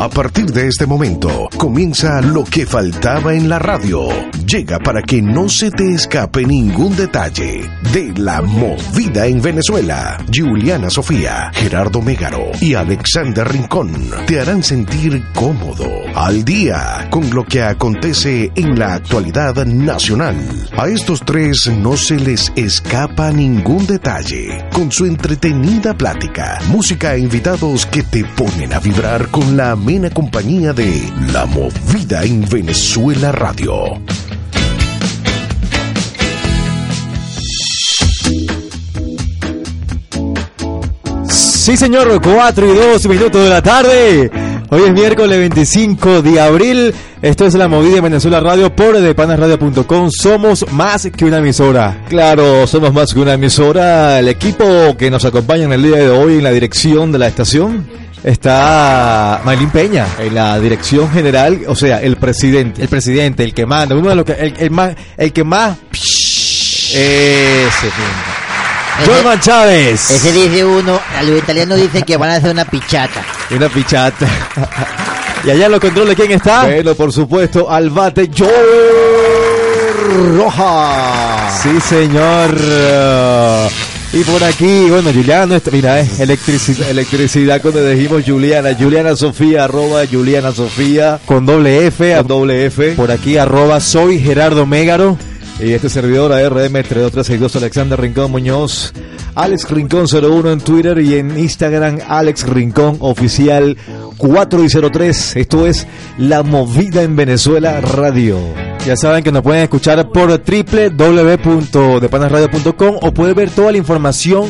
A partir de este momento, comienza lo que faltaba en la radio. Llega para que no se te escape ningún detalle de la movida en Venezuela. Juliana Sofía, Gerardo Mégaro y Alexander Rincón te harán sentir cómodo, al día, con lo que acontece en la actualidad nacional. A estos tres no se les escapa ningún detalle, con su entretenida plática, música e invitados que te ponen a vibrar con la amena compañía de La Movida en Venezuela Radio. Sí, señor, 4 y 2 minutos de la tarde. Hoy es miércoles 25 de abril. Esto es la movida en Venezuela Radio por depanasradio.com. Somos más que una emisora. Claro, somos más que una emisora. El equipo que nos acompaña en el día de hoy en la dirección de la estación está Maylin Peña. En la dirección general, o sea, el presidente. El presidente, el que manda, uno de los que, el, el más, el que más. Ese Jorman Chávez. Ese dice uno, a los italianos dicen que van a hacer una pichata. Una pichata. y allá lo controla quién está. Bueno, por supuesto, al bate Joe Roja. Sí, señor. Y por aquí, bueno, Juliana, mira, es electricidad, electricidad cuando dijimos Juliana, Juliana Sofía, arroba Juliana Sofía. Con doble F. Con doble F. Por aquí, arroba soy Gerardo Mégaro. Y este servidor ARM 32362 Alexander Rincón Muñoz, Alex Rincón 01 en Twitter y en Instagram Alex Rincón Oficial 4 y 03. Esto es La Movida en Venezuela Radio. Ya saben que nos pueden escuchar por www.depanasradio.com o pueden ver toda la información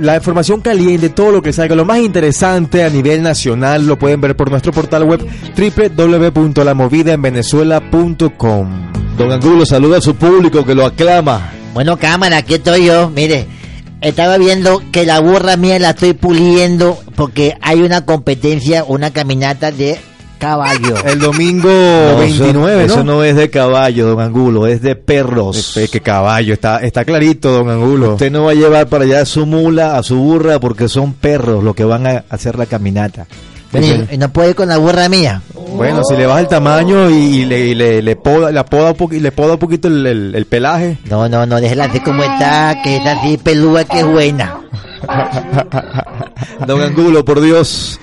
la información caliente, todo lo que salga, lo más interesante a nivel nacional, lo pueden ver por nuestro portal web www.lamovidaenvenezuela.com. Don Angulo saluda a su público que lo aclama. Bueno, cámara, aquí estoy yo. Mire, estaba viendo que la burra mía la estoy puliendo porque hay una competencia, una caminata de caballo. El domingo no, 29, eso, ¿no? Eso no es de caballo, don Angulo, es de perros. Es que caballo, está, está clarito, don Angulo. Usted no va a llevar para allá a su mula, a su burra, porque son perros los que van a hacer la caminata. Bueno, y no puede ir con la burra mía. Bueno, si le baja el tamaño y, y le, y le, le, poda, la poda un y le poda un poquito el, el, el, pelaje. No, no, no, déjela así como está, que es así peluda que es buena. Don Angulo, por Dios.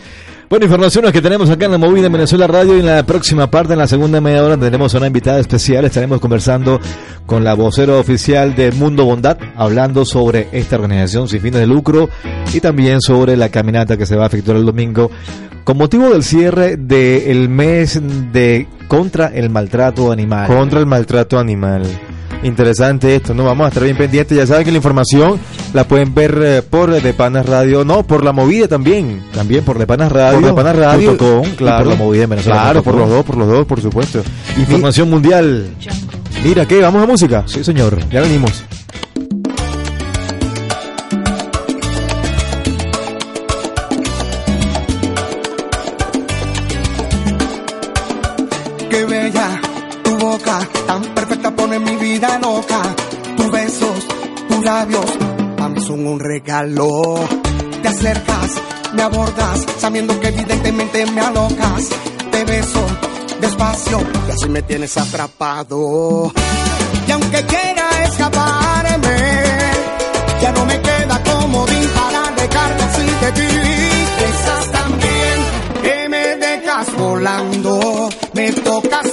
Bueno, informaciones que tenemos acá en la movida en Venezuela Radio y en la próxima parte, en la segunda media hora, tendremos a una invitada especial. Estaremos conversando con la vocera oficial de Mundo Bondad, hablando sobre esta organización sin fines de lucro y también sobre la caminata que se va a efectuar el domingo con motivo del cierre del mes de contra el maltrato animal. Contra el maltrato animal. Interesante esto, ¿no? Vamos a estar bien pendientes. Ya saben que la información la pueden ver eh, por De Panas Radio, no, por la movida también. También por De Panas Radio. Por De Panas Radio. Com, claro. por la movida en Venezuela. Claro, por los dos, por los dos, por supuesto. Información mundial. Mira, ¿qué? ¿Vamos a música? Sí, señor. Ya venimos. Vida loca. Tus besos, tus labios, a mí son un regalo. Te acercas, me abordas, sabiendo que evidentemente me alocas. Te beso despacio y así me tienes atrapado. Y aunque quiera escaparme, ya no me queda comodín para dejarte así de ti. Piensas también que me dejas volando, me tocas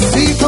ese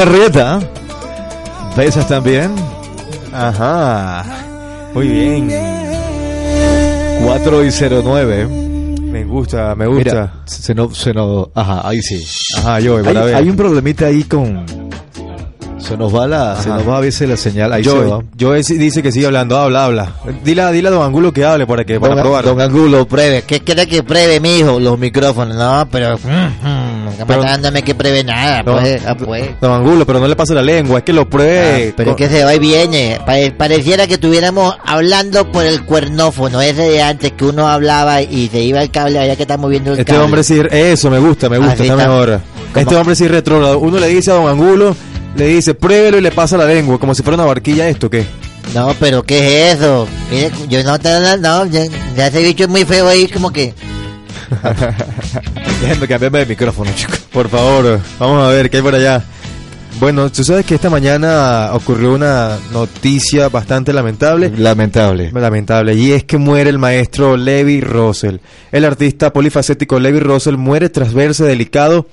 Arrieta. Besas también. Ajá. Muy bien. 4 y 09. Me gusta, me gusta. Mira, se nos, se nos, ajá, ahí sí. Ajá, yo, Hay, para ver. hay un problemita ahí con, se nos va la, se nos va a veces la señal, ahí se va. Yo, yo dice que sigue hablando, habla, habla. Dile, dile a Don Angulo que hable para que para Don, probar. don Angulo, pruebe. ¿Qué quiere que pruebe, mijo? Los micrófonos. No, pero... mm, mm, Pero- dándome que pruebe nada, No, pues. ah, pues. Don Angulo, pero no le pase la lengua, es que lo pruebe. Ah, pero con- es que se va y viene. Pare- pareciera que estuviéramos hablando por el cuernófono, ese de antes que uno hablaba y se iba el cable, allá que está moviendo el Este cable. hombre sí, eso me gusta, me gusta, Así está mejor. Este hombre sí retrógrado. Uno le dice a Don Angulo, le dice, pruébelo y le pasa la lengua, como si fuera una barquilla esto, ¿qué? No, pero ¿qué es eso? Mire, yo no te no, ya, ya ese bicho es muy feo ahí, como que... Déjenme cambiarme de micrófono, chicos. Por favor, vamos a ver qué hay por allá. Bueno, tú sabes que esta mañana ocurrió una noticia bastante lamentable. Lamentable. Lamentable, y es que muere el maestro Levi Russell. El artista polifacético Levi Russell muere tras verse delicado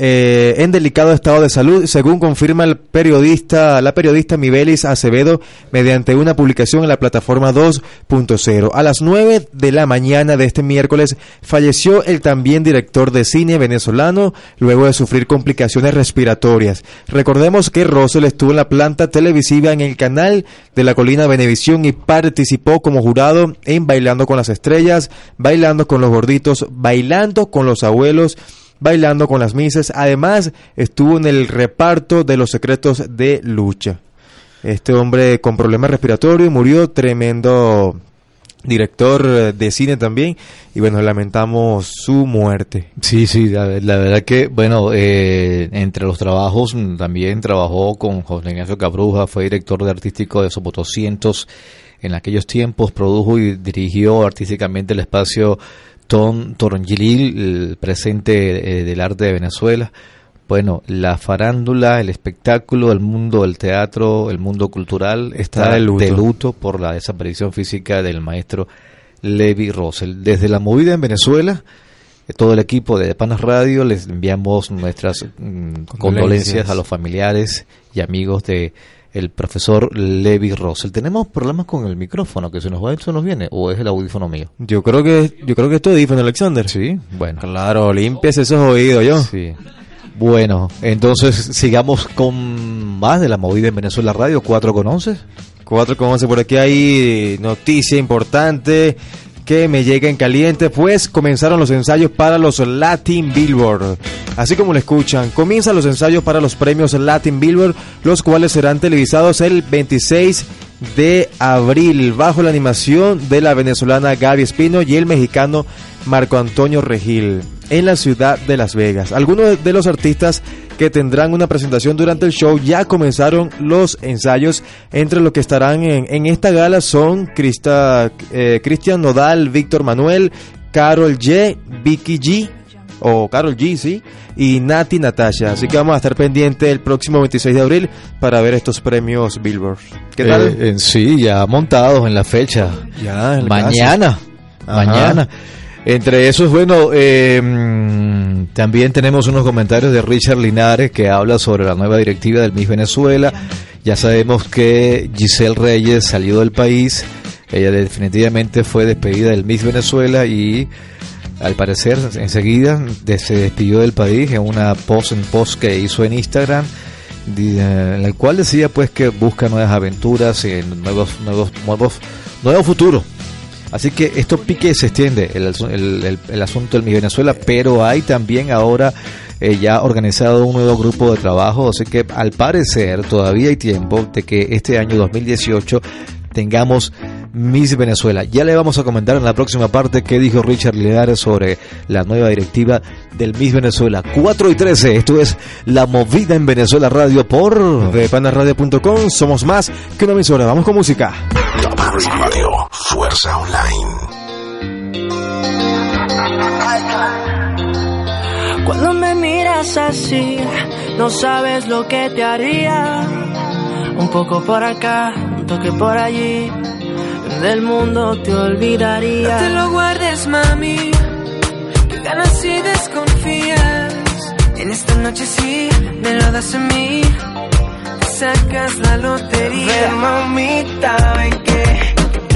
eh, en delicado estado de salud, según confirma el periodista, la periodista Mibelis Acevedo mediante una publicación en la plataforma 2.0. A las 9 de la mañana de este miércoles falleció el también director de cine venezolano luego de sufrir complicaciones respiratorias. Recordemos que Russell estuvo en la planta televisiva en el canal de la colina Venevisión y participó como jurado en Bailando con las Estrellas, Bailando con los Gorditos, Bailando con los Abuelos, bailando con las misas. Además, estuvo en el reparto de los secretos de lucha. Este hombre con problemas respiratorios murió, tremendo director eh, de cine también. Y bueno, lamentamos su muerte. Sí, sí, la, la verdad que, bueno, eh, entre los trabajos mm, también trabajó con José Ignacio Cabruja, fue director de artístico de Sopo 200 en aquellos tiempos, produjo y dirigió artísticamente el espacio Tom Torongilil, el presente eh, del arte de Venezuela. Bueno, la farándula, el espectáculo, el mundo del teatro, el mundo cultural está Está de luto. de luto por la desaparición física del maestro Levi Russell. Desde la movida en Venezuela, eh, todo el equipo de Panas Radio les enviamos nuestras mm, condolencias a los familiares y amigos de el profesor Levi Russell. Tenemos problemas con el micrófono, que se nos va y se nos viene, o es el audífono mío. Yo creo que, yo creo que es diferente, Alexander. Sí, bueno. Claro, limpias esos oídos, yo. Sí. Bueno, entonces sigamos con más de la movida en Venezuela Radio, 4 con 11. 4 con 11 por aquí hay noticia importante que me llega en caliente, pues comenzaron los ensayos para los Latin Billboard. Así como lo escuchan, comienzan los ensayos para los premios Latin Billboard, los cuales serán televisados el 26 de abril bajo la animación de la venezolana Gaby Espino y el mexicano Marco Antonio Regil en la ciudad de Las Vegas. Algunos de los artistas que tendrán una presentación durante el show ya comenzaron los ensayos. Entre los que estarán en, esta gala son Crista, eh, Cristian Nodal, Víctor Manuel, Carol G, Vicky G, o Carol G, sí, y Nati Natasha. Así que vamos a estar pendientes el próximo 26 de abril para ver estos premios Billboard. ¿Qué tal? Eh, sí, ya montados en la fecha. Ya, mañana. Mañana. Entre esos, bueno, eh, también tenemos unos comentarios de Richard Linares que habla sobre la nueva directiva del Miss Venezuela. Ya sabemos que Giselle Reyes salió del país. Ella definitivamente fue despedida del Miss Venezuela y al parecer enseguida se despidió del país en una post en post que hizo en Instagram en el cual decía pues que busca nuevas aventuras y nuevos nuevos nuevos nuevo futuro así que esto pique se extiende el, el, el, asunto del mi Venezuela pero hay también ahora eh, ya organizado un nuevo grupo de trabajo así que al parecer todavía hay tiempo de que este año 2018 tengamos Miss Venezuela. Ya le vamos a comentar en la próxima parte qué dijo Richard Leares sobre la nueva directiva del Miss Venezuela. 4 y 13, esto es La Movida en Venezuela Radio por repanarradio.com. Somos más que una emisora. Vamos con música. Radio, Fuerza Online. Cuando me miras así, no sabes lo que te haría. Un poco por acá, un toque por allí del mundo te olvidaría. No te lo guardes, mami, que ganas y desconfías. En esta noche sí, me lo das a mí, sacas la lotería. Ven, mamita, ven que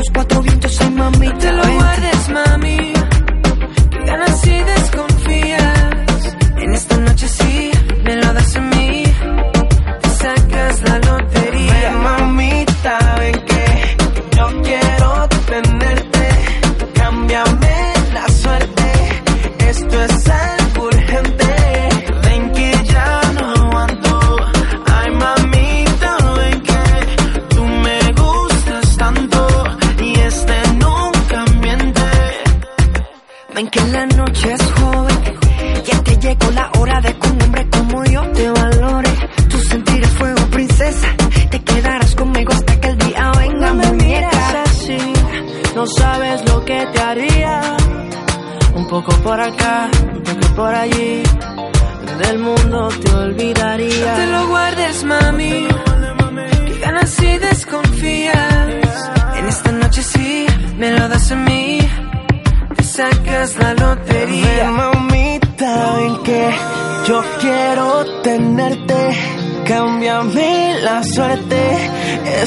Los cuatro vientos, ay, mami. te lo guardes, mami. Que ganas desconfías. En esta noche sí,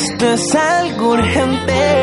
esto es algo urgente.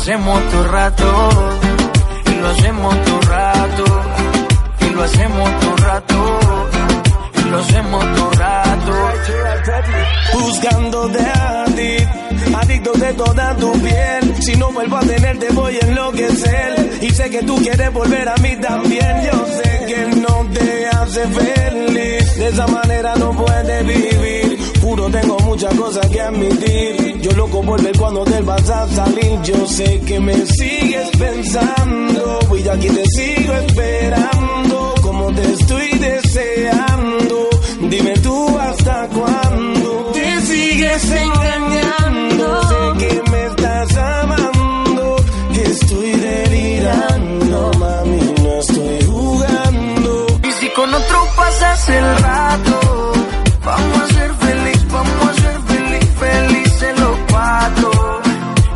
hacemos todo rato, y lo hacemos todo rato, y lo hacemos todo rato, y lo hacemos todo rato. Buscando de ti, adicto de toda tu piel. Si no vuelvo a tenerte voy a enloquecer. Y sé que tú quieres volver a mí también. Yo sé que no te hace feliz. De esa manera no puedes vivir. Puro tengo muchas cosas que admitir. Yo loco volver cuando te vas a salir. Yo sé que me sigues pensando. Y aquí te sigo esperando. Como te estoy deseando. Dime tú hasta cuándo te sigues engañando. Sé que me estás amando. Estoy delirando, mami, no estoy jugando. Y si con otro pasas el rato, vamos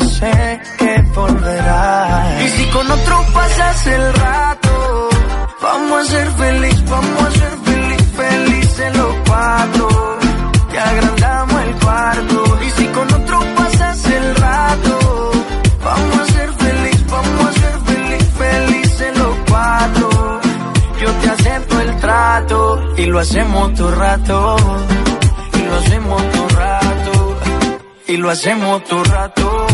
sé que volverás. Y si con otro pasas el rato, vamos a ser feliz, vamos a ser feliz, felices los cuatro. Te agrandamos el cuarto. Y si con otro pasas el rato, vamos a ser feliz, vamos a ser feliz, felices los cuatro. Yo te acepto el trato y lo hacemos todo rato. Y lo hacemos. Y lo hacemos todo rato.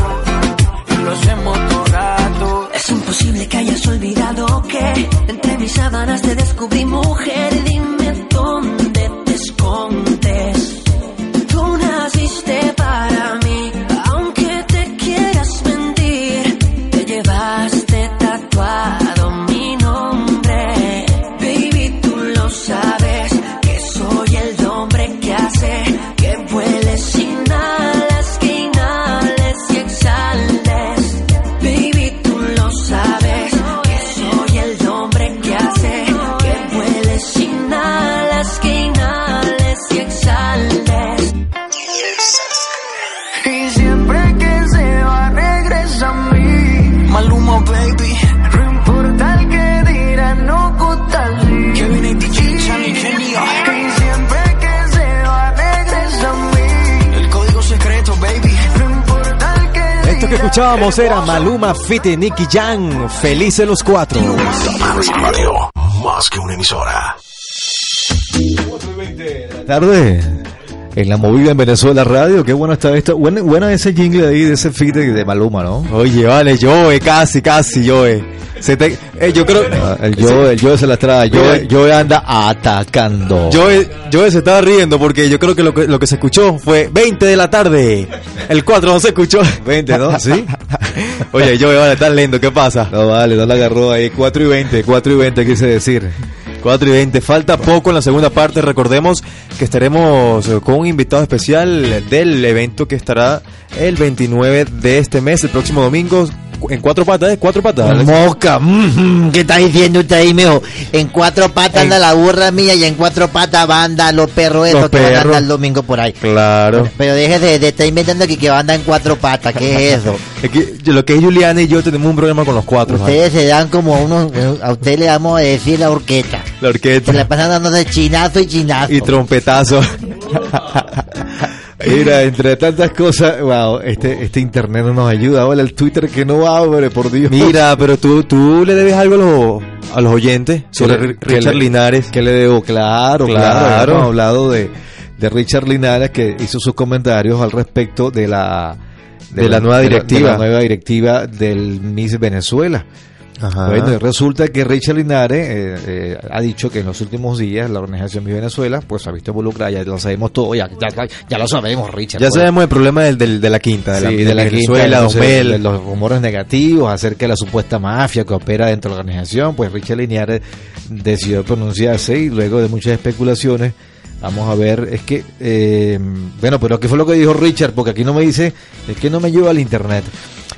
Y lo hacemos todo rato. Es imposible que hayas olvidado que entre mis sábanas te descubrí mujer. Dime que escuchábamos era Maluma Fit y Nicky Jam, felices los cuatro. Panas Radio, más que una emisora. tarde en la movida en Venezuela Radio. Qué bueno está esto. Buena, buena ese jingle ahí de ese feed de, Maluma, ¿no? Oye, vale, Joe, casi, casi, Joe. Se te- eh, yo creo. Ah, El Joe, el Joe se las trae. Joe. Joe anda atacando. Joe, Joe se estaba riendo porque yo creo que lo, que lo que se escuchó fue 20 de la tarde. El 4 no se escuchó. 20, ¿no? ¿Sí? Oye, Joe, vale, estás lento, ¿qué pasa? No, vale, no la agarró ahí. 4 y 20, 4 y 20 quise decir. 4 y 20. Falta poco en la segunda parte. Recordemos que estaremos eh, con un invitado especial del evento que estará el 29 de este mes, el próximo domingo, en cuatro patas, ¿eh? Cuatro patas. Alex. Moca, mm, ¿qué está diciendo usted ahí, mijo? En cuatro patas En- anda la burra mía y en cuatro patas van a andar los perros Los esos que van a andar el domingo por ahí. Claro. Pero deje de, de estar inventando que, que va a andar en cuatro patas, ¿qué es eso? Es que lo que es Juliana y yo tenemos un problema con los cuatro. ¿vale? Ustedes se dan como unos, a usted le vamos a decir la orquesta. La Se la pasan dándose chinazo y chinazo. y trompetazo. Mira, entre tantas cosas, wow, este, este internet no nos ayuda. Ahora el Twitter que no abre, por Dios. Mira, pero tú, tú le debes algo a los, a los oyentes sobre le- que Richard Linares. que le debo? Claro, Claro. claro. Hemos hablado de, de Richard Linares que hizo sus comentarios al respecto de la De la nueva de directiva. de la nueva directiva del Miss Venezuela. Ajá. Bueno, y resulta que Richard Linares eh, eh, ha dicho que en los últimos días la organización Miss Venezuela pues ha visto involucrada, ya lo sabemos todo, ya, ya, ya lo sabemos, Richard. ya pues. sabemos el problema del, del- de la quinta, de la, de de la Venezuela, quinta, de los rumores negativos acerca de la supuesta mafia que opera dentro de la organización, pues Richard Linares decidió pronunciarse y luego de muchas especulaciones, vamos a ver, es que, eh, bueno, pero ¿qué fue lo que dijo Richard? Porque aquí no me dice, es que no me lleva al internet.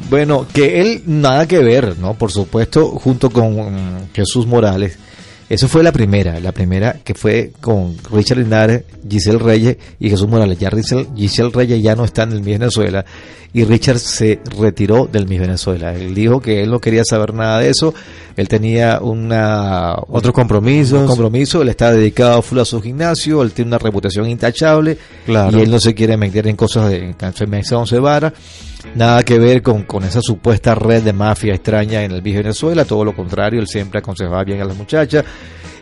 Bueno, que él nada que ver, ¿no? Por supuesto, junto con Jesús Morales. Eso fue la primera, la primera que fue con Richard Linares, Giselle Reyes y Jesús Morales. Ya Giselle, Giselle Reyes ya no está en el Venezuela y Richard se retiró del Miss Venezuela. Él dijo que él no quería saber nada de eso. Él tenía una Otros compromisos. un compromiso, él está dedicado full a su gimnasio, él tiene una reputación intachable Claro. y él no se quiere meter en cosas de enfermedad once nada que ver con, con esa supuesta red de mafia extraña en el Miss Venezuela, todo lo contrario, él siempre aconsejaba bien a las muchachas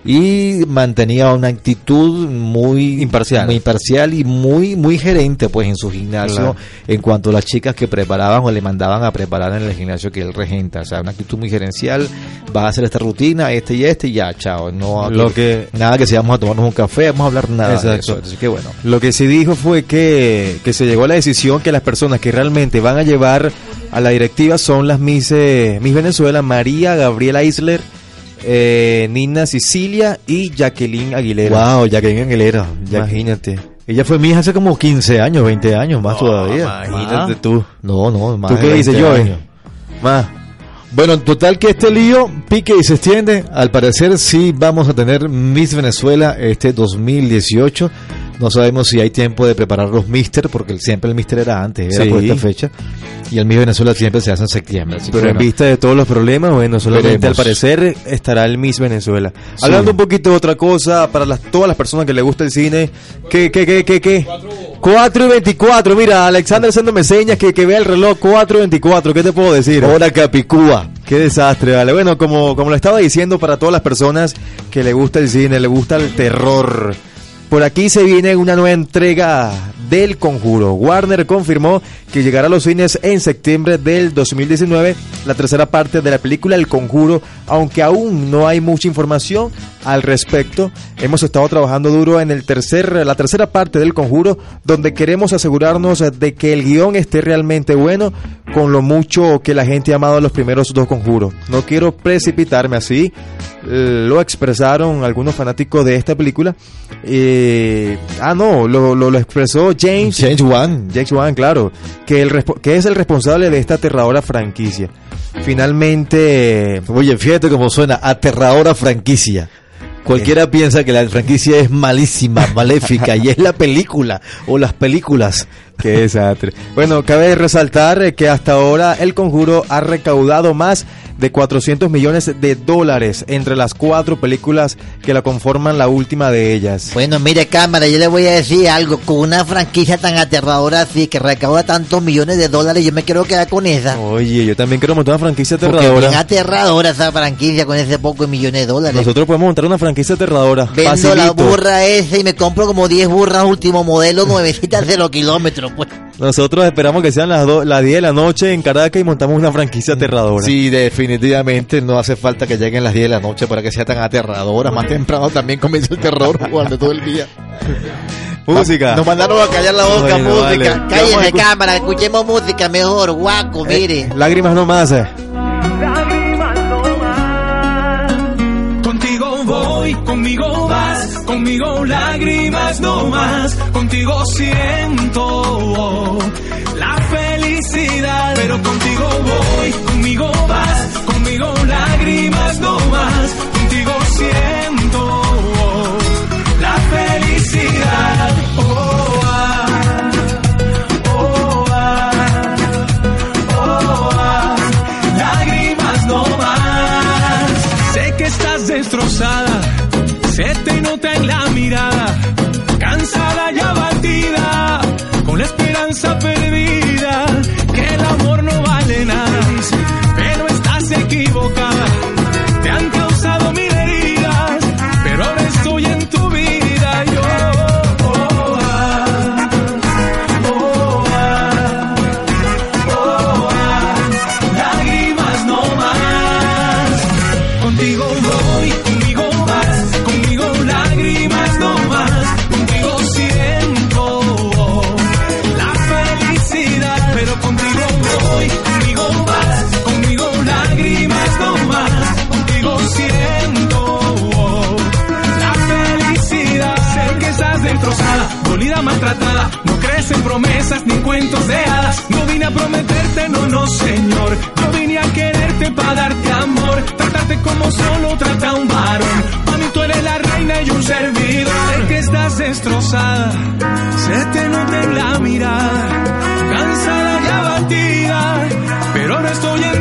y mantenía una actitud muy Imparcial. muy imparcial y muy muy gerente pues en su gimnasio Claro. en cuanto a las chicas que preparaban o le mandaban a preparar en el gimnasio que él regenta, o sea, una actitud muy gerencial, vas a hacer esta rutina, este y este y ya, chao, no Lo que- nada que si vamos a tomarnos un café, vamos a hablar nada de Exacto. eso, así que bueno. Lo que sí dijo fue que, que se llegó a la decisión que las personas que realmente van a llevar a la directiva son las Miss, eh, Miss Venezuela, María Gabriela Isler, eh, Nina Sicilia y Jacqueline Aguilera. Wow, Jacqueline Aguilera. Imagínate. Ella fue mi hija hace como 15 años, 20 años, más todavía. imagínate Ah. tú. No, no, más ¿Tú qué dices, 20 Joey? años. Más. Bueno, en total que este lío pique y se extiende. Al parecer sí vamos a tener Miss Venezuela este 2018. No sabemos si hay tiempo de preparar los Mister, porque siempre el Mister era antes, era Sí. por esta fecha. Y el Miss Venezuela siempre se hace en septiembre. Pero en vista de todos los problemas, bueno, solamente Veremos. al parecer estará el Miss Venezuela. Sí. Hablando un poquito de otra cosa, para las, todas las personas que les gusta el cine, ¿qué, qué, qué, qué, qué? 4 y 24, mira, Alexander haciéndome señas que, que vea el reloj 4 y 24, ¿qué te puedo decir? Hora Capicúa. Qué desastre, vale. Bueno, como, como lo estaba diciendo, para todas las personas que le gusta el cine, le gusta el terror, por aquí se viene una nueva entrega del Conjuro. Warner confirmó que llegará a los cines en septiembre del 2019 la tercera parte de la película El Conjuro, aunque aún no hay mucha información al respecto. Hemos estado trabajando duro en el tercer, la tercera parte del Conjuro, donde queremos asegurarnos de que el guion esté realmente bueno, con lo mucho que la gente ha amado los primeros dos Conjuros. No quiero precipitarme así, lo expresaron algunos fanáticos de esta película. Eh, ah, no, lo, lo, lo expresó James. Change One. James Wan, claro, que, el, que es el responsable de esta aterradora franquicia. Finalmente, Oye, fíjate cómo suena, aterradora franquicia. Cualquiera piensa que la franquicia es malísima, maléfica, y es la película o las películas. Qué desastre. Bueno, cabe resaltar eh, que hasta ahora el conjuro ha recaudado más de 400 millones de dólares entre las cuatro películas que la conforman la última de ellas. Bueno, mire, cámara, yo le voy a decir algo. Con una franquicia tan aterradora así, que recauda tantos millones de dólares, yo me quiero quedar con esa. Oye, yo también quiero montar una franquicia Porque bien aterradora. aterradora esa franquicia con ese poco de millones de dólares. Nosotros podemos montar una franquicia aterradora. Vendo la burra esa y me compro como 10 burras último modelo, nuevecitas cero kilómetros, pues. Nosotros esperamos que sean las, do- las 10 de la noche en Caracas y montamos una franquicia aterradora. Sí, definitivamente no hace falta que lleguen las 10 de la noche para que sea tan aterradora. Más temprano también comienza el terror durante todo el día. Música. Nos mandaron a callar la boca, Bueno, música. vale. Escu- cámara, escuchemos música mejor, guaco, mire. Lágrimas no más. eh. Contigo voy, conmigo vas, conmigo lágrimas no más, contigo siento la felicidad, pero contigo voy, conmigo vas, conmigo lágrimas no más, contigo siento la felicidad. Oh, oh, oh, lágrimas no más. Sé que estás destrozada, se te nota en la mirada, cansada y abatida, con la esperanza perdida, dolida, maltratada, no crees en promesas ni en cuentos de hadas, no vine a prometerte, no, no Señor. Yo vine a quererte para darte amor, tratarte como solo trata un varón. Mí tú eres la reina y un servidor. Sé que estás destrozada, se te nota en la mirada, cansada y abatida, pero ahora estoy en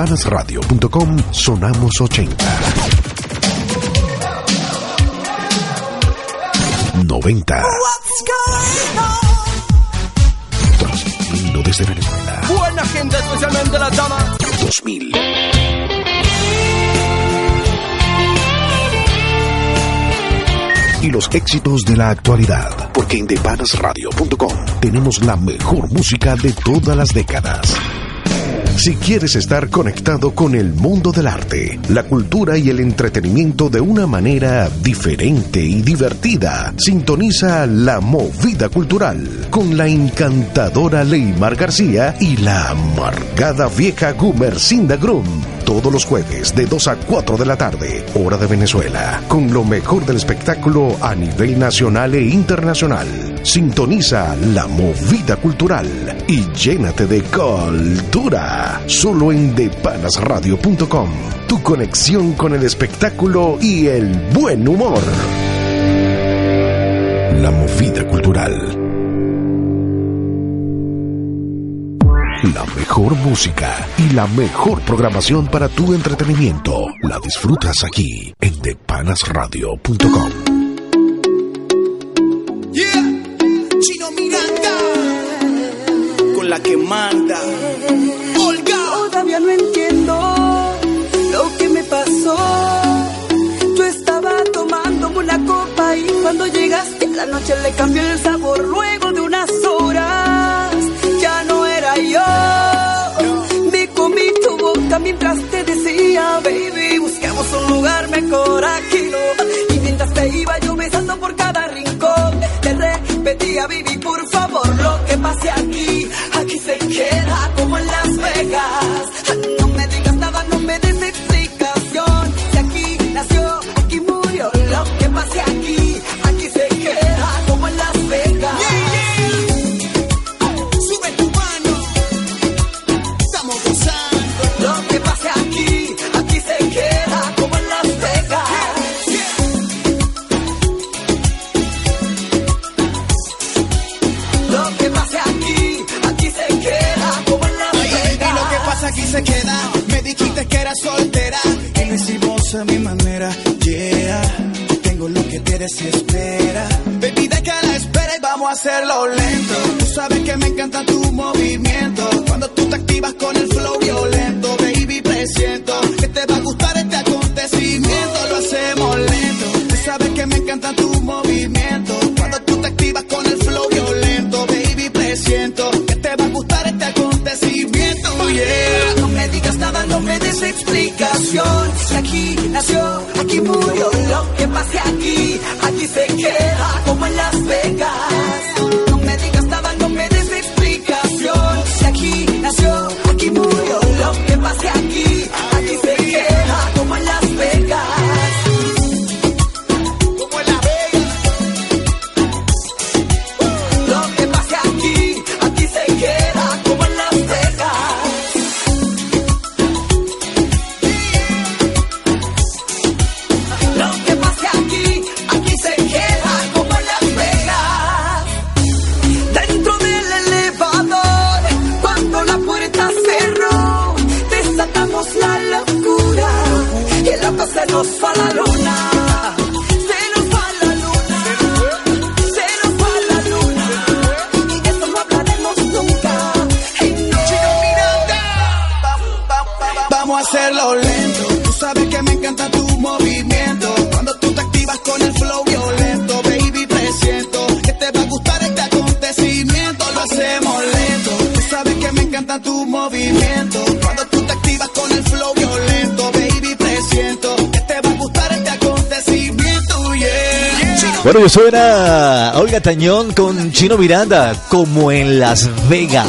En depanasradio.com sonamos 80. 90. Transmitiendo desde Venezuela. Buena gente, especialmente la dama. 2000. Y los éxitos de la actualidad. Porque en depanasradio.com tenemos la mejor música de todas las décadas. Si quieres estar conectado con el mundo del arte, la cultura y el entretenimiento de una manera diferente y divertida, sintoniza La Movida Cultural con la encantadora Leymar García y la amargada vieja Gumercinda Grum. Todos los jueves de 2 a 4 de la tarde, hora de Venezuela, con lo mejor del espectáculo a nivel nacional e internacional. Sintoniza La Movida Cultural y llénate de cultura. Solo en depanasradio.com. Tu conexión con el espectáculo y el buen humor. La Movida Cultural. La mejor música y la mejor programación para tu entretenimiento la disfrutas aquí en depanasradio.com. Yeah, Chino Miranda, con la que manda. Olga, Todavía no entiendo lo que me pasó. Yo estaba tomando una copa y cuando llegaste la noche le cambió el sabor. Luego mientras te decía, baby, busquemos un lugar mejor aquí no. Y mientras te iba yo besando por cada rincón, te repetía, baby, por favor, lo que pase aquí, aquí se queda como en Las Vegas. Vamos a hacerlo lento. Tú sabes que me encanta tu movimiento. Cuando tú te activas con el flow violento, baby, presiento que te va a gustar este acontecimiento. Lo hacemos lento. Tú sabes que me encanta tu movimiento. Cuando tú te activas con el flow violento, baby, presiento que te va a gustar este acontecimiento. Yeah. Bueno, eso era Olga Tañón con Chino Miranda, como en Las Vegas.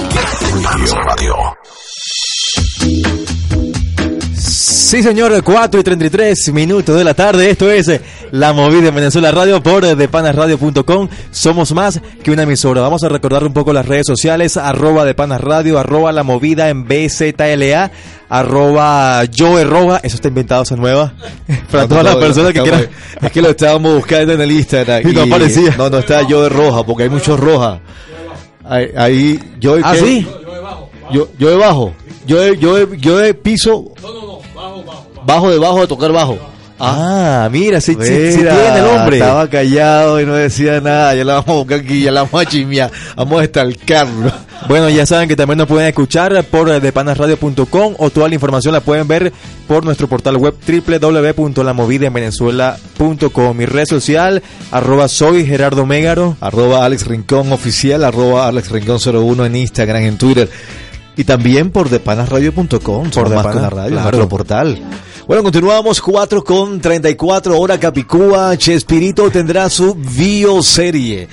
Sí, señor, 4 y 33 minutos de la tarde. Esto es eh, La Movida en Venezuela Radio por eh, depanasradio.com. Somos más que una emisora. Vamos a recordar un poco las redes sociales. Arroba depanasradio, arroba La Movida en BZLA, arroba Joe Roja. Eso está inventado, esa nueva. Para todas las personas que quieran. Es que lo estábamos buscando en el Instagram. Y no aparecía. No, no está yo de roja, porque hay muchos rojas. Ahí, ahí yo ¿Ah, ¿qué? sí? Yo, yo de bajo. Yo yo de, yo de piso. De bajo de tocar bajo. Ah, mira, sí, sí, sí Mira, tiene el hombre. Estaba callado y no decía nada. Ya la vamos a buscar aquí, ya la vamos a chimia. Vamos a estalcarlo. Bueno, ya saben que también nos pueden escuchar por eh, depanasradio.com o toda la información la pueden ver por nuestro portal web www.lamovidaenvenezuela.com. Mi red social, arroba soy Gerardo Mégaro. Arroba Alex Rincón oficial, arroba Alex Rincón 01 en Instagram, en Twitter. Y también por depanasradio.com, por De más que una radio, claro. nuestro portal. Bueno, continuamos 4 con 34 hora Capicúa. Chespirito tendrá su bioserie.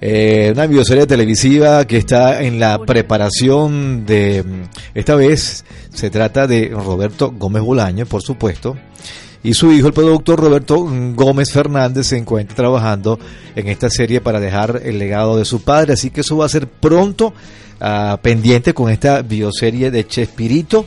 Eh, una bioserie televisiva que está en la preparación de... Esta vez se trata de Roberto Gómez Bolaño, por supuesto. Y su hijo, el productor Roberto Gómez Fernández, se encuentra trabajando en esta serie para dejar el legado de su padre. Así que eso va a ser pronto ah, pendiente con esta bioserie de Chespirito.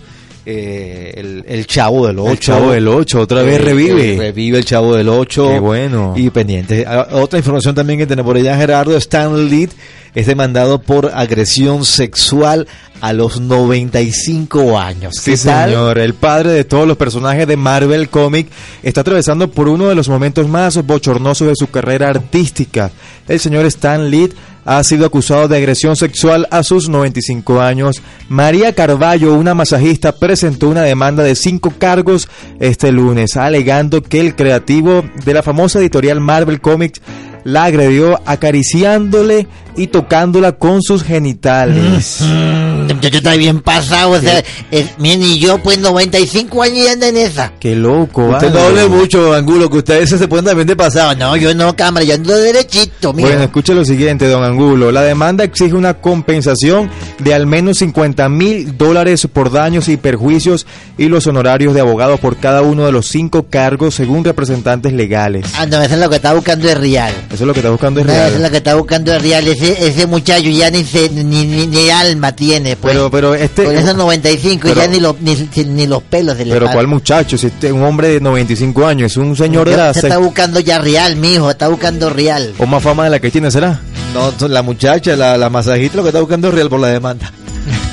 Eh, el, el Chavo del 8. El Chavo del Ocho, otra vez revive. revive el Chavo del 8. Qué bueno. Y pendiente. Ah, Otra información también que tenemos por allá, Gerardo, Stan Lee es demandado por agresión sexual a los 95 años. Sí, señor. El padre de todos los personajes de Marvel Comic está atravesando por uno de los momentos más bochornosos de su carrera artística. El señor Stan Lee ha sido acusado de agresión sexual a sus 95 años. María Carballo, una masajista, presentó una demanda de cinco cargos este lunes, alegando que el creativo de la famosa editorial Marvel Comics la agredió acariciándole y tocándola con sus genitales. Muchacho está bien pasado, o sea, es, miren, y yo pues 95 años y anda en esa. Qué loco, Usted no hable mucho, Angulo, que ustedes se pueden también de pasado. No, yo no, cámara, yo ando derechito, mira. Bueno, escuche lo siguiente, don Angulo. La demanda exige una compensación de al menos 50 mil dólares por daños y perjuicios y los honorarios de abogado por cada uno de los cinco cargos según representantes legales. Ah, no, eso es lo que está buscando es real. Eso es lo que está buscando es No, eso es real. lo que está buscando es real. Ese, ese muchacho ya ni, se- ni, ni, ni alma tiene, pues. Pero, pero este... Con esos 95 ya pero- ni, lo- ni, ni los pelos se le Pero paran. cuál muchacho, si este es un hombre de 95 años, es un señor de Ya la se está buscando ya real, mijo, está buscando real. o más fama de la que tiene, ¿será? No, la muchacha, la, la masajista, lo que está buscando es real por la demanda.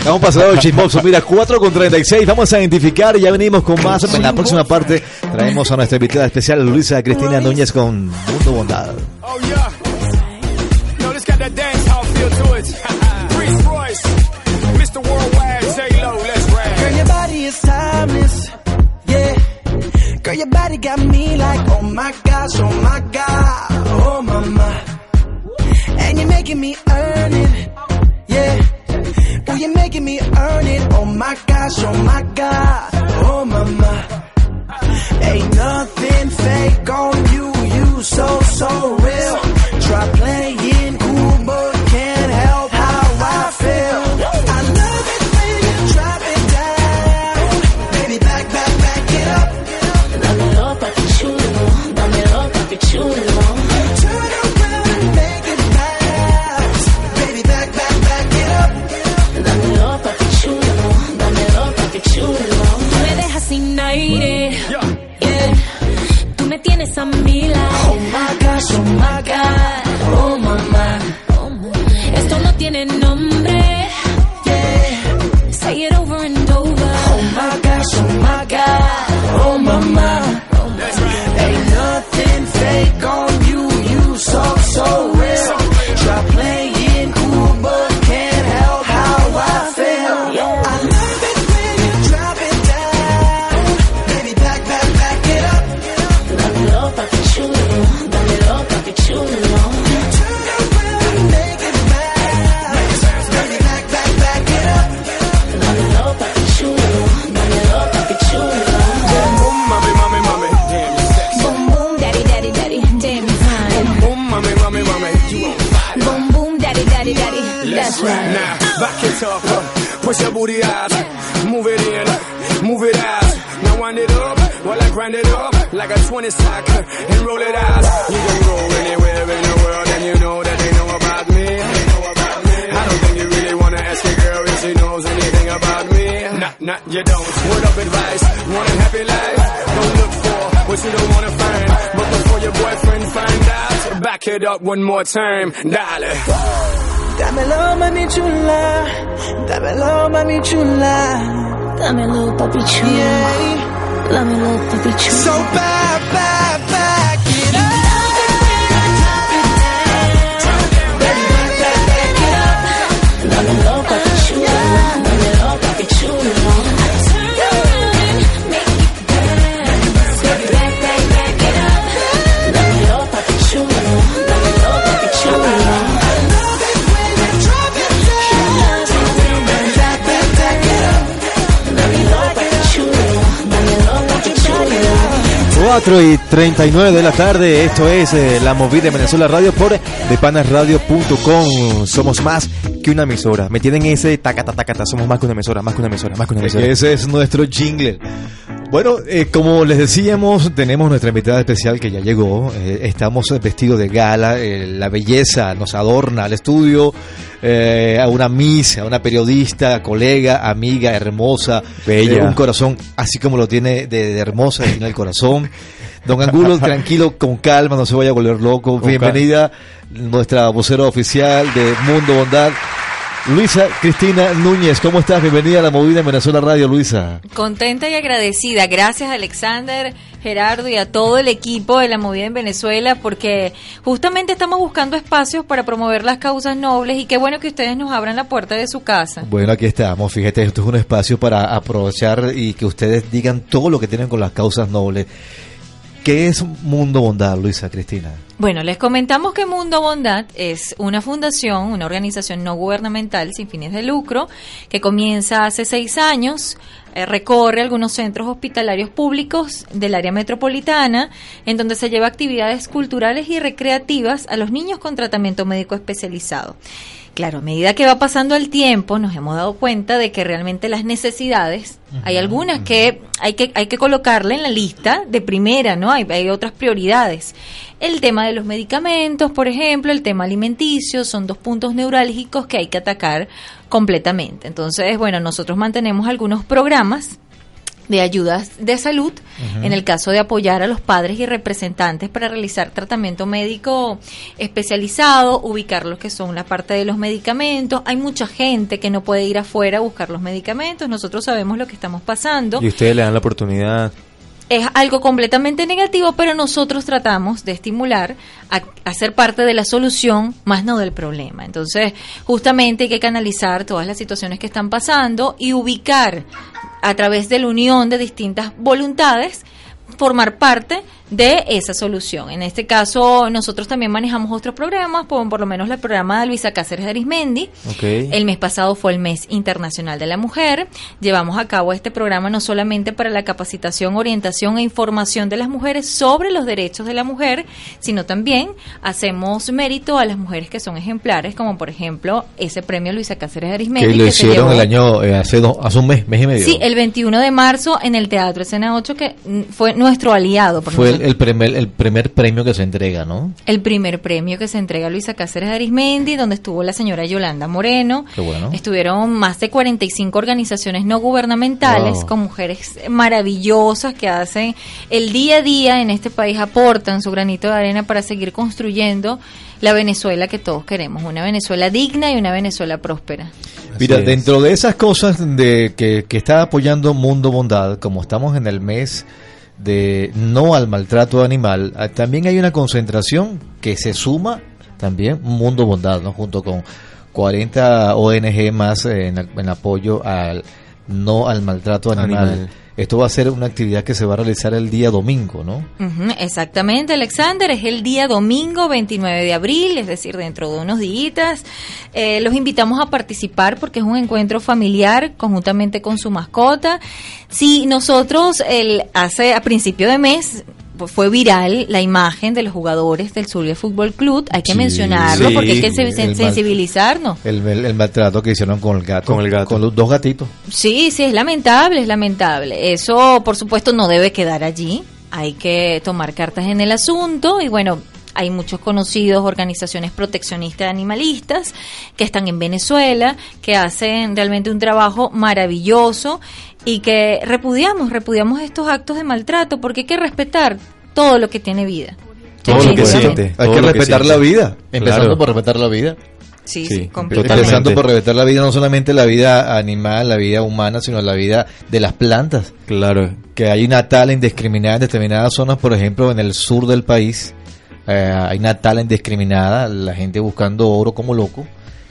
Hemos pasado el chismoso. Mira, 4 con 36. Vamos a identificar. Ya venimos con más. En la próxima parte traemos a nuestra invitada especial, Luisa Cristina Núñez, con Mundo Bondad. Oh yeah. Got that dance hall feel to it. Reese Royce, move it out. Now wind it up while I grind it up like a 20 sack and roll it out. You can go anywhere in the world and you know that they know about me. I don't think you really wanna ask your girl if she knows anything about me. Nah, nah, you don't. Word of advice, want a happy life. Don't look for what you don't wanna find. But before your boyfriend find out, back it up one more time, darling. Dámelo, mami chula. Dámelo, mami chula. Got me little puppy chew. Yeah. Let me little puppy chew. So bad, bad, back it up. Back it up. 4 y 39 de la tarde, esto es eh, La Movida de Venezuela Radio por depanasradio.com. Somos más que una emisora. Me tienen ese tacata tacata, somos más que una emisora, más que una emisora, más que una emisora. Ese es nuestro jingle. Bueno, eh, como les decíamos, tenemos nuestra invitada especial que ya llegó. Eh, estamos vestidos de gala. eh, la belleza nos adorna al estudio. eh, a una miss, a una periodista, colega, amiga, hermosa. Bella. un corazón así como lo tiene de, de hermosa en el corazón. Don Angulo, tranquilo, con calma, no se vaya a volver loco. Con Bienvenida, nuestra vocera oficial de Mundo Bondad. Luisa Cristina Núñez, ¿cómo estás? Bienvenida a la movida en Venezuela Radio, Luisa. Contenta y agradecida. Gracias Alexander, Gerardo y a todo el equipo de la movida en Venezuela porque justamente estamos buscando espacios para promover las causas nobles y qué bueno que ustedes nos abran la puerta de su casa. Bueno, aquí estamos. Fíjate, esto es un espacio para aprovechar y que ustedes digan todo lo que tienen con las causas nobles. ¿Qué es Mundo Bondad, Luisa Cristina? Bueno, les comentamos que Mundo Bondad es una fundación, una organización no gubernamental sin fines de lucro que comienza hace seis años, eh, recorre algunos centros hospitalarios públicos del área metropolitana, en donde se lleva actividades culturales y recreativas a los niños con tratamiento médico especializado. Claro, a medida que va pasando el tiempo, nos hemos dado cuenta de que realmente las necesidades, hay algunas que hay que hay que colocarle en la lista de primera, ¿no? Hay, hay otras prioridades. El tema de los medicamentos, por ejemplo, el tema alimenticio, son dos puntos neurálgicos que hay que atacar completamente. Entonces, bueno, nosotros mantenemos algunos programas de ayudas de salud, en el caso de apoyar a los padres y representantes para realizar tratamiento médico especializado, ubicar lo que son la parte de los medicamentos. Hay mucha gente que no puede ir afuera a buscar los medicamentos, nosotros sabemos lo que estamos pasando. Y ustedes le dan la oportunidad. Es algo completamente negativo, pero nosotros tratamos de estimular a, ser parte de la solución, más no del problema. Entonces, justamente hay que canalizar todas las situaciones que están pasando y ubicar a través de la unión de distintas voluntades formar parte de esa solución. En este caso, nosotros también manejamos otros programas, por, por lo menos el programa de Luisa Cáceres de Arismendi. El mes pasado fue el mes internacional de la mujer. Llevamos a cabo este programa no solamente para la capacitación, orientación e información de las mujeres sobre los derechos de la mujer, sino también hacemos mérito a las mujeres que son ejemplares, como por ejemplo ese premio Luisa Cáceres de Arismendi. Que lo hicieron el año, eh, hace, dos- hace un mes, mes y medio. Sí, el 21 de marzo en el Teatro Escena 8, que mm, fue nuestro aliado. por Fue el, primer, el primer premio que se entrega, ¿no? el primer premio que se entrega a Luisa Cáceres de Arismendi, donde estuvo la señora Yolanda Moreno. Qué bueno. Estuvieron más de 45 organizaciones no gubernamentales Wow. con mujeres maravillosas que hacen el día a día en este país, aportan su granito de arena para seguir construyendo la Venezuela que todos queremos, una Venezuela digna y una Venezuela próspera. Mira, es. dentro de esas cosas de que, que está apoyando Mundo Bondad, como estamos en el mes de no al maltrato animal, ah, también hay una concentración que se suma también Mundo Bondad, ¿no? junto con 40 ONG más en, en apoyo al no al maltrato. Animal. Esto va a ser una actividad que se va a realizar el día domingo, ¿no? Ujú, exactamente, Alexander, es el día domingo 29 de abril, es decir, dentro de unos días. Eh, los invitamos a participar porque es un encuentro familiar conjuntamente con su mascota. Si nosotros el, hace a principio de mes fue viral la imagen de los jugadores del Zulia Fútbol Club. Hay que Sí, mencionarlo sí, porque hay que sen- el mal- sensibilizarnos. El, el- el maltrato que hicieron con el gato. Con el gato. Con los dos gatitos. Sí, sí, es lamentable, es lamentable. Eso, por supuesto, no debe quedar allí. Hay que tomar cartas en el asunto y bueno, hay muchos conocidos organizaciones proteccionistas animalistas que están en Venezuela, que hacen realmente un trabajo maravilloso y que repudiamos, repudiamos estos actos de maltrato porque hay que respetar todo lo que tiene vida. Todo lo que siente. Hay que respetar la vida. Empezando Claro. por respetar la vida. Sí, Sí, sí, completamente. Empezando por respetar la vida, no solamente la vida animal, la vida humana, sino la vida de las plantas. Claro. Que hay una tala indiscriminada en determinadas zonas, por ejemplo, en el sur del país. Eh, hay una tala indiscriminada, la gente buscando oro como loco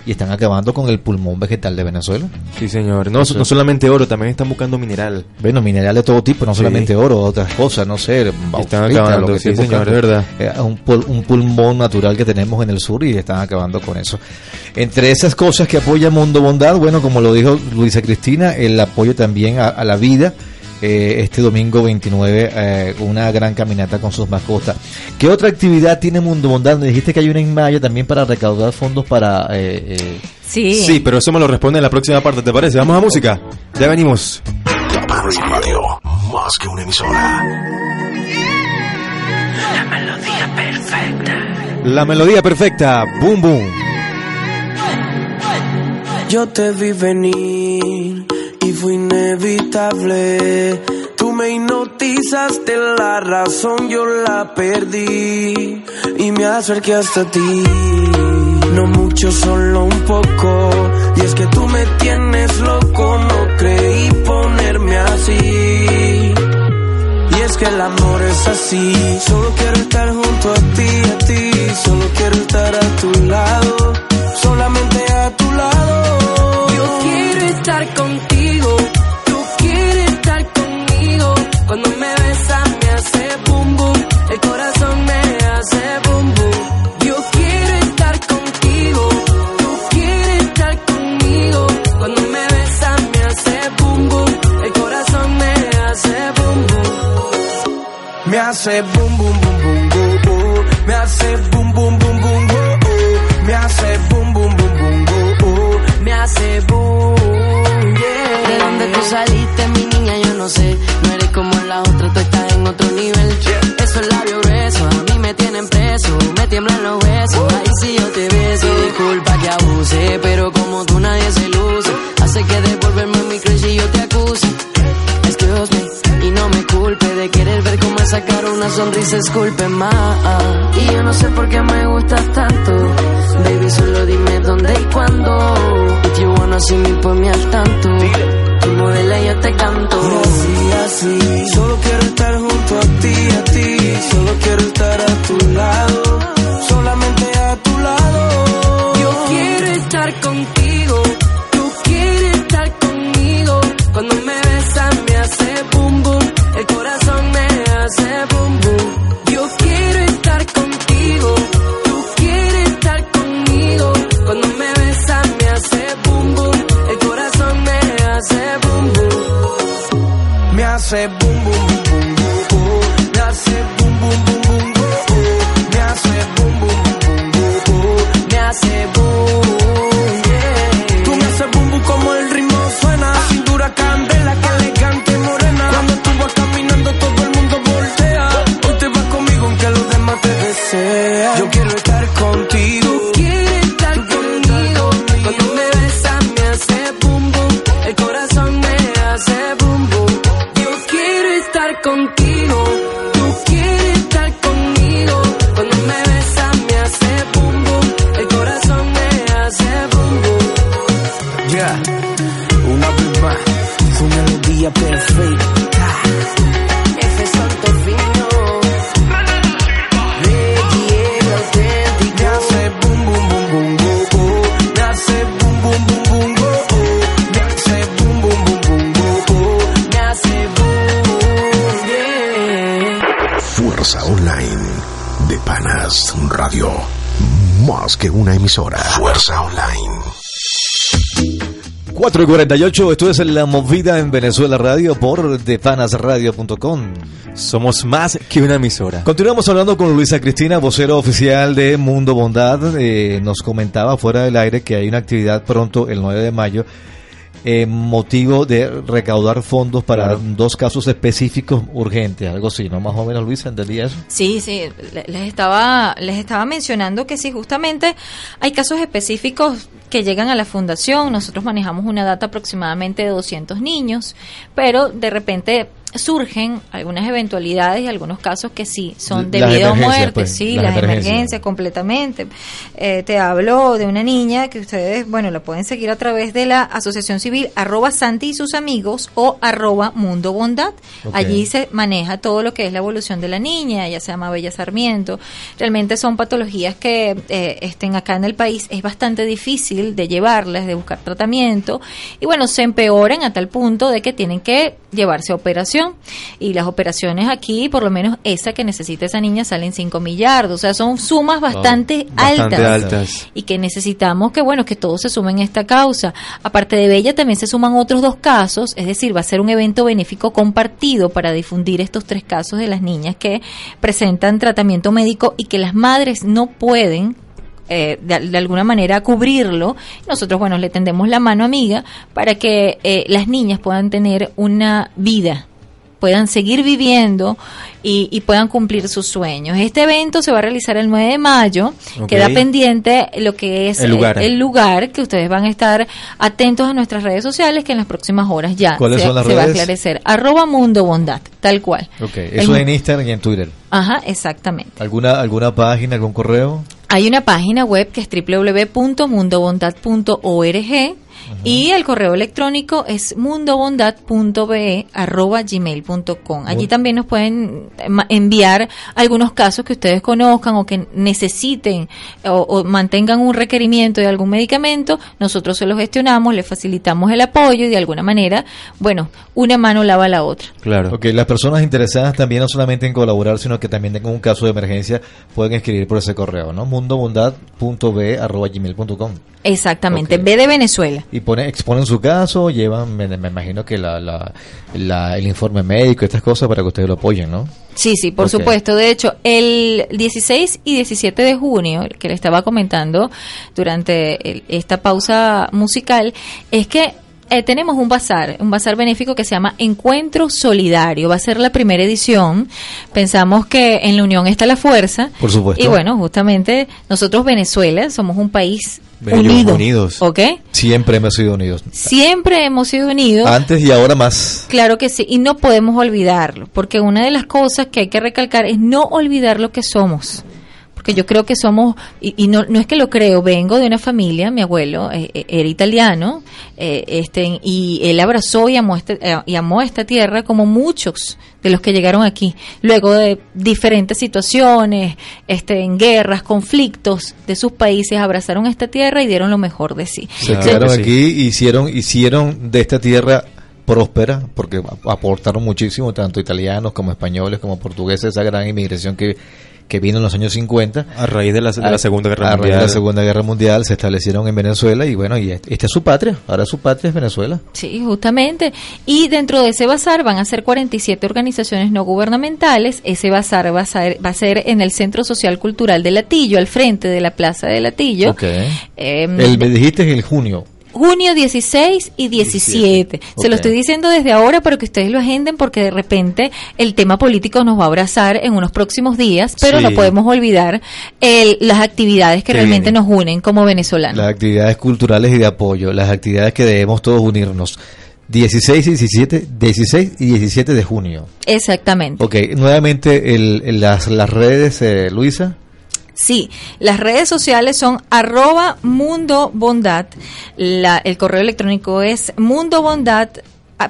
y están acabando con el pulmón vegetal de Venezuela. Sí, señor. No, no solamente oro, también están buscando mineral. Bueno, mineral de todo tipo, no Sí. solamente oro, otras cosas, no sé, bauxita, acabando, lo que sí, señor, es verdad. Eh, un, pul- un pulmón natural que tenemos en el sur y están acabando con eso. Entre esas cosas que apoya Mundo Bondad, bueno, como lo dijo Luisa Cristina, el apoyo también a, a la vida. Eh, este domingo 29, eh, una gran caminata con sus mascotas. ¿Qué otra actividad tiene Mundo Bondad? Me dijiste que hay una en Maya también para recaudar fondos para... eh, eh, Sí. Sí, pero eso me lo responde en la próxima parte, ¿te parece? Vamos a música. Ya venimos. La Radio, más que una emisora. La melodía perfecta. Boom, boom. Yo te vi venir y fue inevitable. Tú me hipnotizaste, la razón yo la perdí y me acerqué hasta ti. No mucho, solo un poco. Y es que tú me tienes loco, no creí ponerme así. Y es que el amor es así. Solo quiero estar junto a ti, a ti. Solo quiero estar a tu lado. Solamente a tu lado. Yo quiero estar contigo, hace boom boom boom boom sonrisa, esculpe más. Y yo no sé por qué me gustas tanto. Baby, solo dime dónde y cuándo. If you wanna see me, ponme al tanto. Tu modela y yo te canto. Y así, así. Melodía perfecta. Ese santo fino Reggae el auténtico Me hace boom boom boom boom boom boom. Me hace boom boom boom boom boom boom. Me hace boom boom boom boom boom boom. Me hace boom, yeah Fuerza Online de Panas Radio. Más que una emisora. Fuerza Online. 4 y 48, esto es La Movida en Venezuela Radio por depanasradio.com. Somos más que una emisora. Continuamos hablando con Luisa Cristina, vocero oficial de Mundo Bondad. Eh, nos comentaba fuera del aire que hay una actividad pronto, el 9 de mayo, eh, motivo de recaudar fondos para dos casos específicos urgentes, algo así, ¿no? Más o menos, Luisa, ¿entendí eso? Sí, sí, le- les estaba, les estaba mencionando que sí, justamente hay casos específicos que llegan a la fundación, nosotros manejamos una data aproximadamente de 200 niños, pero de repente surgen algunas eventualidades y algunos casos que sí son de Las vida o emergencias, muerte, pues, sí, las las, emergencias. emergencias completamente. Eh, te hablo de una niña que ustedes, bueno, la pueden seguir a través de la Asociación Civil arroba Santi y sus amigos o arroba Mundo Bondad. Allí se maneja todo lo que es la evolución de la niña, ella se llama Bella Sarmiento. Realmente son patologías que eh, estén acá en el país, es bastante difícil de llevarlas, de buscar tratamiento y bueno, se empeoran a tal punto de que tienen que llevarse a operación y las operaciones aquí, por lo menos esa que necesita esa niña salen 5 millardos, o sea, son sumas bastante, Bastante altas, altas. y que necesitamos que bueno, que todos se sumen a esta causa. Aparte de Bella también se suman otros dos casos, es decir, va a ser un evento benéfico compartido para difundir estos tres casos de las niñas que presentan tratamiento médico y que las madres no pueden eh, de, de alguna manera cubrirlo. Nosotros, bueno, le tendemos la mano amiga para que eh, las niñas puedan tener una vida puedan seguir viviendo y, y puedan cumplir sus sueños. Este evento se va a realizar el 9 de mayo. Queda pendiente lo que es El lugar. el lugar, que ustedes van a estar atentos a nuestras redes sociales, que en las próximas horas ya ¿Cuáles se, son las se va a esclarecer. Arroba Mundo Bondad, tal cual. Ok, El eso mu- en Instagram y en Twitter. Ajá, exactamente. ¿Alguna, alguna página, algún correo? Hay una página web que es www.mundobondad.org y el correo electrónico es mundobondad.be@gmail.com. Allí Muy- también nos pueden eh, enviar algunos casos que ustedes conozcan o que necesiten o, o mantengan un requerimiento de algún medicamento. Nosotros se lo gestionamos, le facilitamos el apoyo y de alguna manera, bueno, una mano lava la otra. Claro. Ok, las personas interesadas también no solamente en colaborar, sino que también tengan un caso de emergencia, pueden escribir por ese correo, ¿no? mundobondad.be.gmail.com Exactamente, B de Venezuela. Y pone, exponen su caso, llevan, me, me imagino que la, la, la- el informe médico, estas cosas para que ustedes lo apoyen, ¿no? Sí, sí, por supuesto. De hecho, el 16 y 17 de junio, que le estaba comentando durante el- esta pausa musical, es que eh, tenemos un bazar, un bazar benéfico que se llama Encuentro Solidario. Va a ser la primera edición. Pensamos que en la unión está la fuerza. Por supuesto. Y bueno, justamente nosotros Venezuela somos un país unido. unidos. ¿Ok? Siempre hemos sido unidos. Siempre hemos sido unidos. Antes y ahora más. Claro que sí, y no podemos olvidarlo, porque una de las cosas que hay que recalcar es no olvidar lo que somos. Porque yo creo que somos, y, y no, no es que lo creo, vengo de una familia, mi abuelo eh, eh, era italiano, eh, este, y él abrazó y amó, este, eh, y amó esta tierra como muchos de los que llegaron aquí, luego de diferentes situaciones, este, en guerras, conflictos de sus países, abrazaron esta tierra y dieron lo mejor de sí. Se quedaron aquí, hicieron, hicieron de esta tierra próspera, porque ap- aportaron muchísimo, tanto italianos como españoles, como portugueses, esa gran inmigración que, que vino en los años 50. A raíz de la, de la Segunda Guerra a raíz Mundial. de la Segunda Guerra Mundial se establecieron en Venezuela y bueno, y esta es su patria, ahora su patria es Venezuela. Sí, justamente. Y dentro de ese bazar van a ser 47 organizaciones no gubernamentales. Ese bazar va a ser, va a ser en el Centro Social Cultural de Latillo, al frente de la Plaza de Latillo. Ok. Em, el, me dijiste el junio. Junio 16 y 17. Se lo estoy diciendo desde ahora para que ustedes lo agenden porque de repente el tema político nos va a abrazar en unos próximos días, pero Sí. no podemos olvidar el- las actividades que realmente nos unen como venezolanos. Las actividades culturales y de apoyo, las actividades que debemos todos unirnos. 16 y 17, 16 y 17 de junio. Exactamente. Ok, nuevamente el, el- las, las redes, eh, Luisa. Sí, las redes sociales son arroba mundo bondad. La- el correo electrónico es mundobondad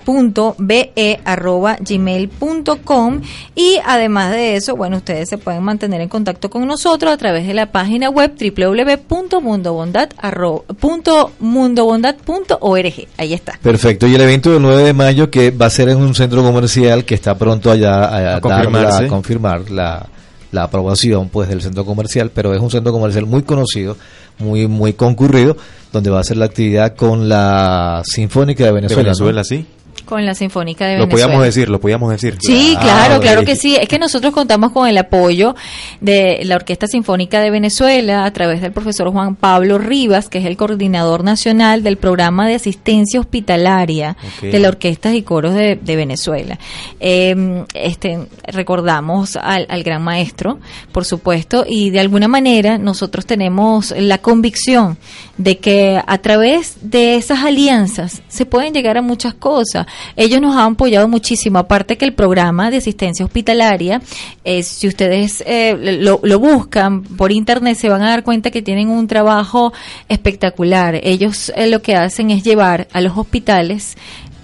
punto be arroba gmail punto com y además de eso bueno ustedes se pueden mantener en contacto con nosotros a través de la página web www.mundobondad arro- punto mundobondad punto org ahí está Perfecto, y el evento del 9 de mayo que va a ser en un centro comercial que está pronto allá a, A dar confirmarse. la- a confirmar la, la aprobación pues del centro comercial, pero es un centro comercial muy conocido, muy muy concurrido, donde va a ser la actividad con la Sinfónica de Venezuela. ¿no? Venezuela, sí. Con la Sinfónica de Lo Venezuela. podíamos decir, lo podíamos decir. Sí, claro, claro que sí. Es que nosotros contamos con el apoyo de la Orquesta Sinfónica de Venezuela a través del profesor Juan Pablo Rivas, que es el coordinador nacional del programa de asistencia hospitalaria de la Orquestas y Coros de, de Venezuela. Eh, este, recordamos al, al gran maestro, por supuesto, y de alguna manera nosotros tenemos la convicción de que a través de esas alianzas se pueden llegar a muchas cosas. Ellos nos han apoyado muchísimo, aparte que el programa de asistencia hospitalaria, eh, si ustedes eh, lo, buscan por internet, se van a dar cuenta que tienen un trabajo espectacular. Ellos eh, lo que hacen es llevar a los hospitales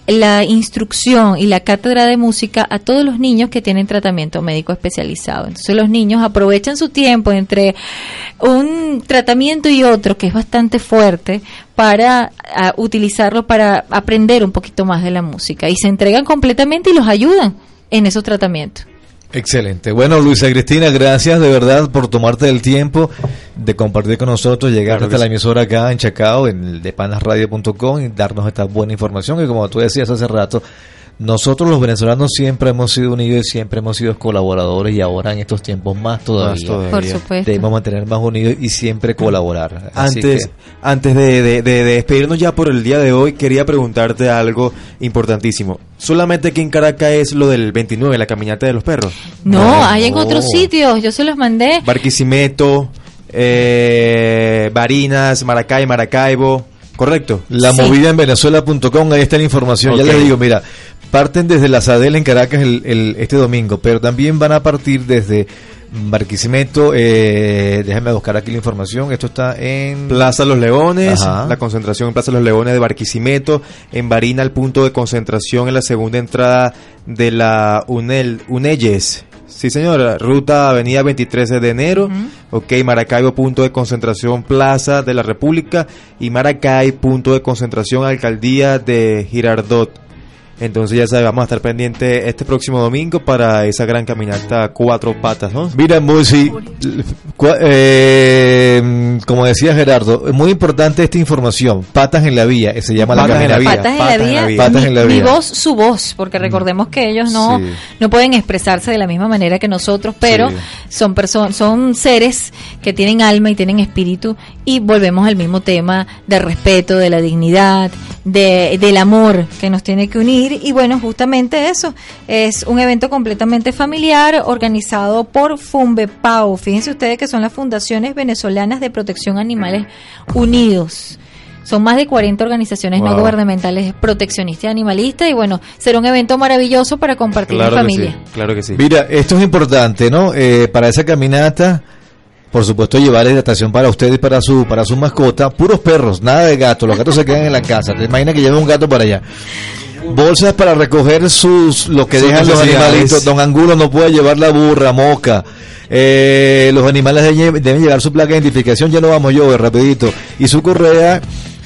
la instrucción y la cátedra de música a todos los niños que tienen tratamiento médico especializado. Entonces los niños aprovechan su tiempo entre un tratamiento y otro que es bastante fuerte para ah, utilizarlo para aprender un poquito más de la música y se entregan completamente y los ayudan en esos tratamientos. Excelente. Bueno, Luisa Cristina, gracias de verdad por tomarte el tiempo de compartir con nosotros, llegar Claro hasta la emisora acá en Chacao, en el de panasradio.com y darnos esta buena información. Y como tú decías hace rato, nosotros los venezolanos siempre hemos sido unidos y siempre hemos sido colaboradores y ahora en estos tiempos más todavía. todavía. Por supuesto. Debemos mantener más unidos y siempre colaborar. Así Antes, que- antes de, de- de- de despedirnos ya por el día de hoy, quería preguntarte algo importantísimo. ¿Solamente aquí en Caracas es lo del 29, la caminata de los perros? No, hay en otros sitios, yo se los mandé. Barquisimeto, eh, Barinas, Maracay, Maracaibo, ¿correcto? La movida en venezuela.com, ahí está la información. Ya les digo, mira, parten desde la Sadel en Caracas el, el- este domingo, pero también van a partir desde Barquisimeto. Eh, déjame buscar aquí la información. Esto está en Plaza Los Leones, Ajá. la concentración en Plaza Los Leones de Barquisimeto, en Barina el punto de concentración en la segunda entrada de la UNEL, UNELLES. Sí, señora, ruta Avenida 23 de enero, ok, Maracaibo punto de concentración Plaza de la República y Maracay punto de concentración Alcaldía de Girardot. Entonces ya sabes, vamos a estar pendientes este próximo domingo para esa gran caminata a cuatro patas, ¿no? Mira, Musi, eh, como decía Gerardo, es muy importante esta información. Patas en la vía, eh, se llama la Patas en la caminata. Patas en la vía, Patas mi, en la mi vía. voz, su voz, porque recordemos que ellos no, Sí. no pueden expresarse de la misma manera que nosotros, pero Sí. son personas, son seres que tienen alma y tienen espíritu y volvemos al mismo tema del respeto, de la dignidad, de, del amor que nos tiene que unir y bueno, justamente eso, es un evento completamente familiar organizado por Fumbepau. Fíjense ustedes que son las fundaciones venezolanas de protección animales unidos. Son más de 40 organizaciones no gubernamentales proteccionistas y animalistas y bueno, será un evento maravilloso para compartir en familia. claro que sí. Mira, esto es importante, ¿no? Eh, para esa caminata, por supuesto, llevar hidratación para usted y para su para su mascota. Puros perros, nada de gatos. Los gatos se quedan en la casa. Te imaginas que lleva un gato para allá. Bolsas para recoger sus lo que Sus dejan los animalitos. Don Angulo no puede llevar la burra, moca. Eh, los animales deben, deben llevar su placa de identificación. Ya no vamos yo, rapidito. Y su correa.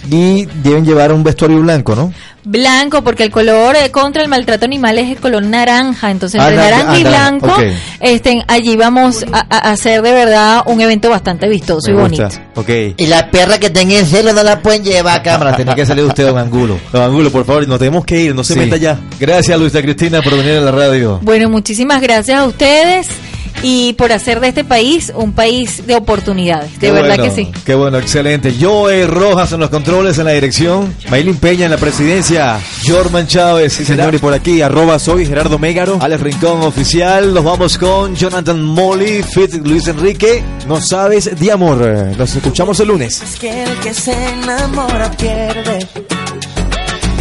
Y deben llevar un vestuario blanco, ¿no? Blanco, porque el color eh, contra el maltrato animal es el color naranja, entonces Ah, entre na- naranja ah, y naranja, blanco, ok. este, allí vamos a, a hacer de verdad un evento bastante vistoso y bonito. Ok. Y la perra que tenga en celo no la pueden llevar a cámara. Tiene que salir usted, don Angulo. Don Angulo, por favor, nos tenemos que ir, no se Sí. meta ya. Gracias, Luisa Cristina, por venir a la radio. Bueno, muchísimas gracias a ustedes y por hacer de este país un país de oportunidades, de verdad bueno, que sí. Qué bueno, excelente. Joey Rojas en los controles, en la dirección. Maylin Peña en la presidencia. Jorman Chávez. Sí, señor, y por aquí, arroba soy Gerardo Mégaro. Alex Rincón oficial. Nos vamos con Jonathan Molly, Fit Luis Enrique. No sabes de amor. Nos escuchamos el lunes. Es que el que se enamora pierde.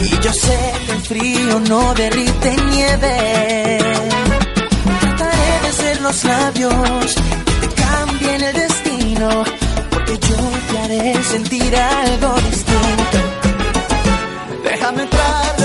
Y yo sé que el frío no derrite nieve hacer los labios que te cambien el destino, porque yo te haré sentir algo distinto. Déjame entrar.